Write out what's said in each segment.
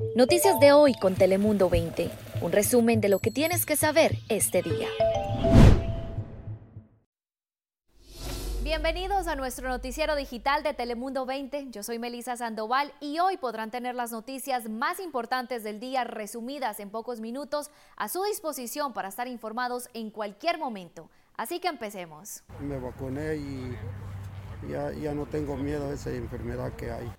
Noticias de hoy con Telemundo 20. Un resumen de lo que tienes que saber este día. Bienvenidos a nuestro noticiero digital de Telemundo 20. Yo soy Melisa Sandoval y hoy podrán tener las noticias más importantes del día resumidas en pocos minutos a su disposición para estar informados en cualquier momento. Así que empecemos. Me vacuné y ya, ya no tengo miedo a esa enfermedad que hay.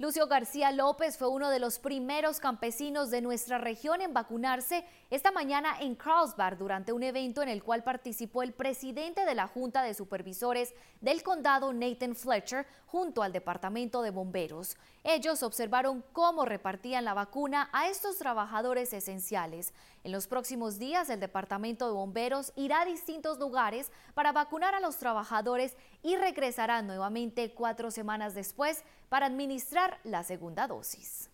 Lucio García López fue uno de los primeros campesinos de nuestra región en vacunarse esta mañana en Carlsbad durante un evento en el cual participó el presidente de la Junta de Supervisores del condado, Nathan Fletcher, junto al Departamento de Bomberos. Ellos observaron cómo repartían la vacuna a estos trabajadores esenciales. En los próximos días, el Departamento de Bomberos irá a distintos lugares para vacunar a los trabajadores y regresará nuevamente cuatro semanas después para administrar la segunda dosis.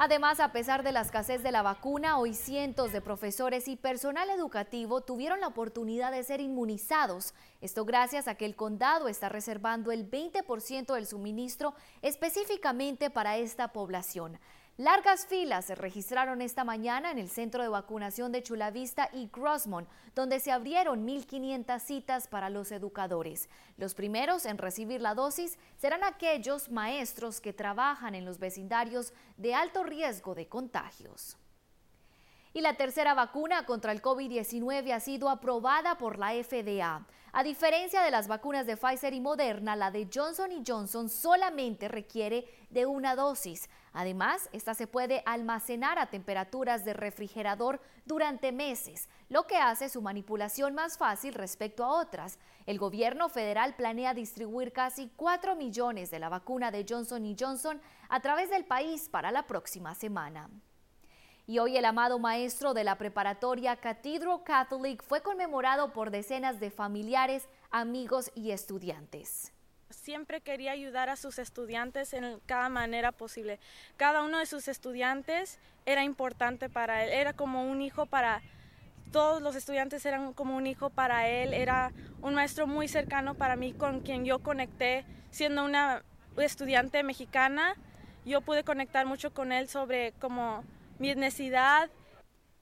Además, a pesar de la escasez de la vacuna, hoy cientos de profesores y personal educativo tuvieron la oportunidad de ser inmunizados. Esto gracias a que el condado está reservando el 20% del suministro específicamente para esta población. Largas filas se registraron esta mañana en el centro de vacunación de Chulavista y Grossmont, donde se abrieron 1.500 citas para los educadores. Los primeros en recibir la dosis serán aquellos maestros que trabajan en los vecindarios de alto riesgo de contagios. Y la tercera vacuna contra el COVID-19 ha sido aprobada por la FDA. A diferencia de las vacunas de Pfizer y Moderna, la de Johnson Johnson solamente requiere de una dosis. Además, esta se puede almacenar a temperaturas de refrigerador durante meses, lo que hace su manipulación más fácil respecto a otras. El gobierno federal planea distribuir casi 4 millones de la vacuna de Johnson Johnson a través del país para la próxima semana. Y hoy el amado maestro de la preparatoria Cathedral Catholic fue conmemorado por decenas de familiares, amigos y estudiantes. Siempre quería ayudar a sus estudiantes en cada manera posible. Cada uno de sus estudiantes era importante para él, era como un hijo para todos los estudiantes eran como un hijo para él, era un maestro muy cercano para mí con quien yo conecté siendo una estudiante mexicana. Yo pude conectar mucho con él sobre como mi.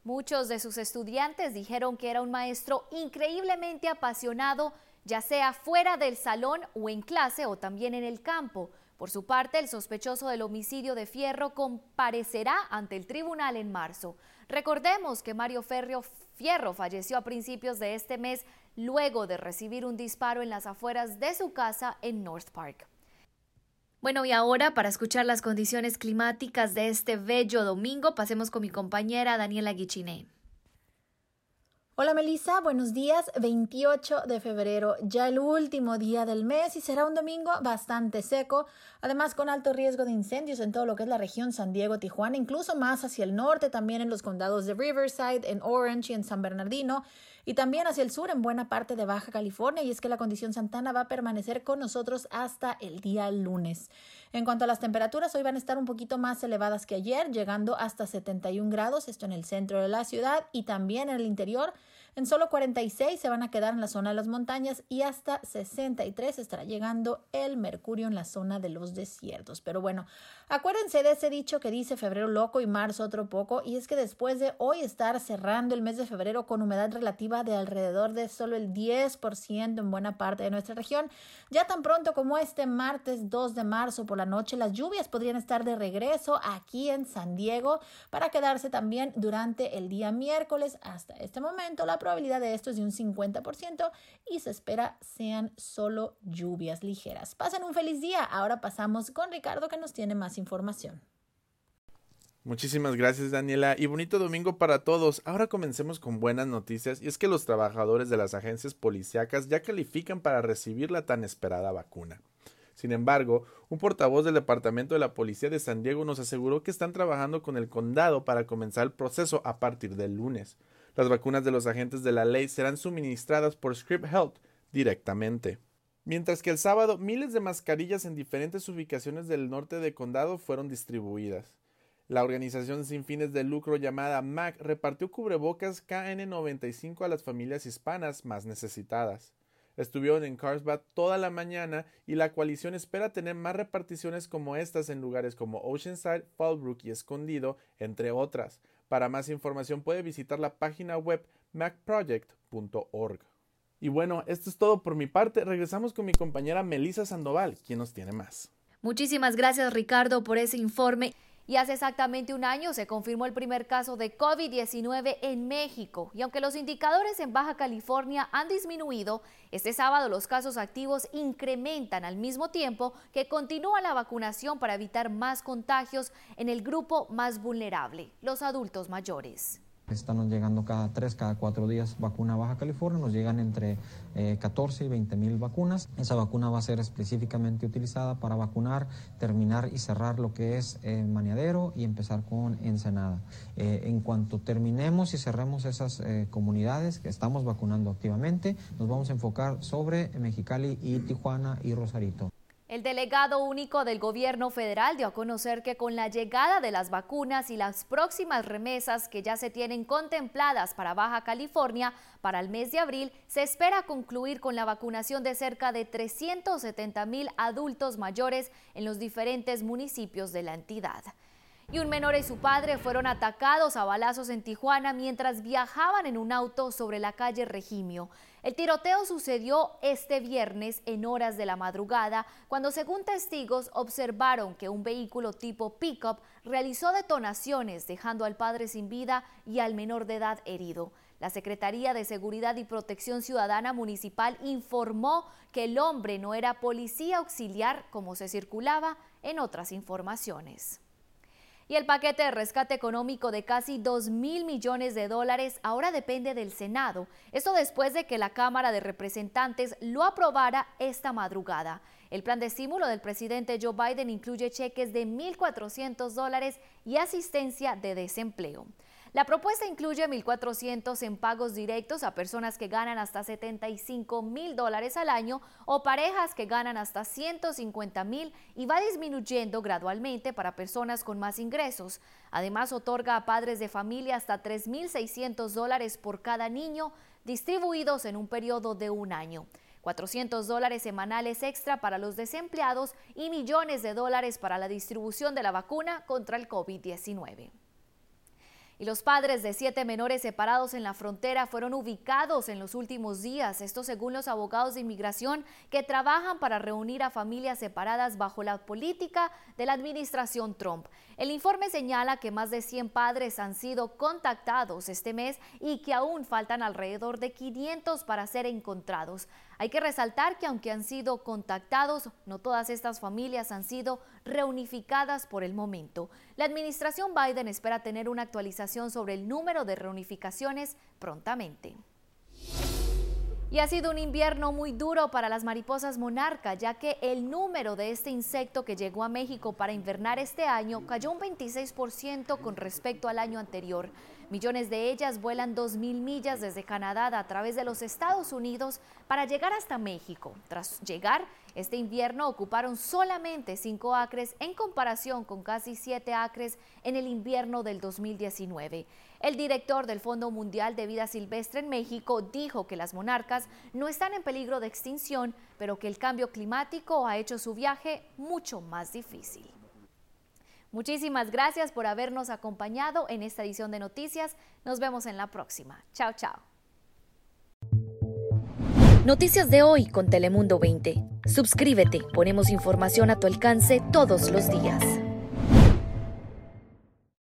Muchos de sus estudiantes dijeron que era un maestro increíblemente apasionado, ya sea fuera del salón o en clase o también en el campo. Por su parte, el sospechoso del homicidio de Fierro comparecerá ante el tribunal en marzo. Recordemos que Mario Ferrio Fierro falleció a principios de este mes luego de recibir un disparo en las afueras de su casa en North Park. Bueno, y ahora para escuchar las condiciones climáticas de este bello domingo, pasemos con mi compañera Daniela Guichiné. Hola Melissa, buenos días. 28 de febrero, ya el último día del mes y será un domingo bastante seco, además con alto riesgo de incendios en todo lo que es la región San Diego, Tijuana, incluso más hacia el norte, también en los condados de Riverside, en Orange y en San Bernardino y también hacia el sur en buena parte de Baja California y es que la condición Santana va a permanecer con nosotros hasta el día lunes. En cuanto a las temperaturas, hoy van a estar un poquito más elevadas que ayer, llegando hasta 71 grados, esto en el centro de la ciudad y también en el interior. En solo 46 se van a quedar en la zona de las montañas y hasta 63 estará llegando el mercurio en la zona de los desiertos. Pero bueno, acuérdense de ese dicho que dice febrero loco y marzo otro poco y es que después de hoy estar cerrando el mes de febrero con humedad relativa de alrededor de solo el 10% en buena parte de nuestra región, ya tan pronto como este martes 2 de marzo por la noche las lluvias podrían estar de regreso aquí en San Diego para quedarse también durante el día miércoles. Hasta este momento la probabilidad de esto es de un 50% y se espera sean solo lluvias ligeras. Pasen un feliz día. Ahora pasamos con Ricardo que nos tiene más información. Muchísimas gracias Daniela y bonito domingo para todos. Ahora comencemos con buenas noticias y es que los trabajadores de las agencias policíacas ya califican para recibir la tan esperada vacuna. Sin embargo, un portavoz del Departamento de la Policía de San Diego nos aseguró que están trabajando con el condado para comenzar el proceso a partir del lunes. Las vacunas de los agentes de la ley serán suministradas por Script Health directamente. Mientras que el sábado miles de mascarillas en diferentes ubicaciones del norte de condado fueron distribuidas. La organización sin fines de lucro llamada MAC repartió cubrebocas KN95 a las familias hispanas más necesitadas. Estuvieron en Carlsbad toda la mañana y la coalición espera tener más reparticiones como estas en lugares como Oceanside, Fallbrook y Escondido, entre otras. Para más información puede visitar la página web macproject.org. Y bueno, esto es todo por mi parte. Regresamos con mi compañera Melissa Sandoval, quien nos tiene más. Muchísimas gracias Ricardo por ese informe. Y hace exactamente un año se confirmó el primer caso de COVID-19 en México. Y aunque los indicadores en Baja California han disminuido, este sábado los casos activos incrementan al mismo tiempo que continúa la vacunación para evitar más contagios en el grupo más vulnerable, los adultos mayores. Están llegando cada tres, cada cuatro días vacuna Baja California, nos llegan entre 14 eh, y 20 mil vacunas. Esa vacuna va a ser específicamente utilizada para vacunar, terminar y cerrar lo que es eh, Maniadero y empezar con Ensenada. Eh, en cuanto terminemos y cerremos esas comunidades que estamos vacunando activamente, nos vamos a enfocar sobre Mexicali y Tijuana y Rosarito. El delegado único del gobierno federal dio a conocer que con la llegada de las vacunas y las próximas remesas que ya se tienen contempladas para Baja California para el mes de abril, se espera concluir con la vacunación de cerca de 370 mil adultos mayores en los diferentes municipios de la entidad y un menor y su padre fueron atacados a balazos en Tijuana mientras viajaban en un auto sobre la calle Regimio. El tiroteo sucedió este viernes en horas de la madrugada, cuando según testigos observaron que un vehículo tipo pickup realizó detonaciones, dejando al padre sin vida y al menor de edad herido. La Secretaría de Seguridad y Protección Ciudadana Municipal informó que el hombre no era policía auxiliar como se circulaba en otras informaciones. Y el paquete de rescate económico de casi 2 mil millones de dólares ahora depende del Senado. Esto después de que la Cámara de Representantes lo aprobara esta madrugada. El plan de estímulo del presidente Joe Biden incluye cheques de 1.400 dólares y asistencia de desempleo. La propuesta incluye 1.400 en pagos directos a personas que ganan hasta 75 mil dólares al año o parejas que ganan hasta 150 mil y va disminuyendo gradualmente para personas con más ingresos. Además, otorga a padres de familia hasta 3.600 dólares por cada niño distribuidos en un periodo de un año. 400 dólares semanales extra para los desempleados y millones de dólares para la distribución de la vacuna contra el COVID-19 y los padres de siete menores separados en la frontera fueron ubicados en los últimos días, esto según los abogados de inmigración que trabajan para reunir a familias separadas bajo la política de la administración Trump. El informe señala que más de 100 padres han sido contactados este mes y que aún faltan alrededor de 500 para ser encontrados. Hay que resaltar que aunque han sido contactados, no todas estas familias han sido reunificadas por el momento. La administración Biden espera tener una actualización sobre el número de reunificaciones prontamente. Y ha sido un invierno muy duro para las mariposas monarca, ya que el número de este insecto que llegó a México para invernar este año cayó un 26% con respecto al año anterior. Millones de ellas vuelan 2.000 millas desde Canadá a través de los Estados Unidos para llegar hasta México. Tras llegar, este invierno ocuparon solamente 5 acres en comparación con casi 7 acres en el invierno del 2019. El director del Fondo Mundial de Vida Silvestre en México dijo que las monarcas no están en peligro de extinción, pero que el cambio climático ha hecho su viaje mucho más difícil. Muchísimas gracias por habernos acompañado en esta edición de noticias. Nos vemos en la próxima. Chao, chao. Noticias de hoy con Telemundo 20. Suscríbete, ponemos información a tu alcance todos los días.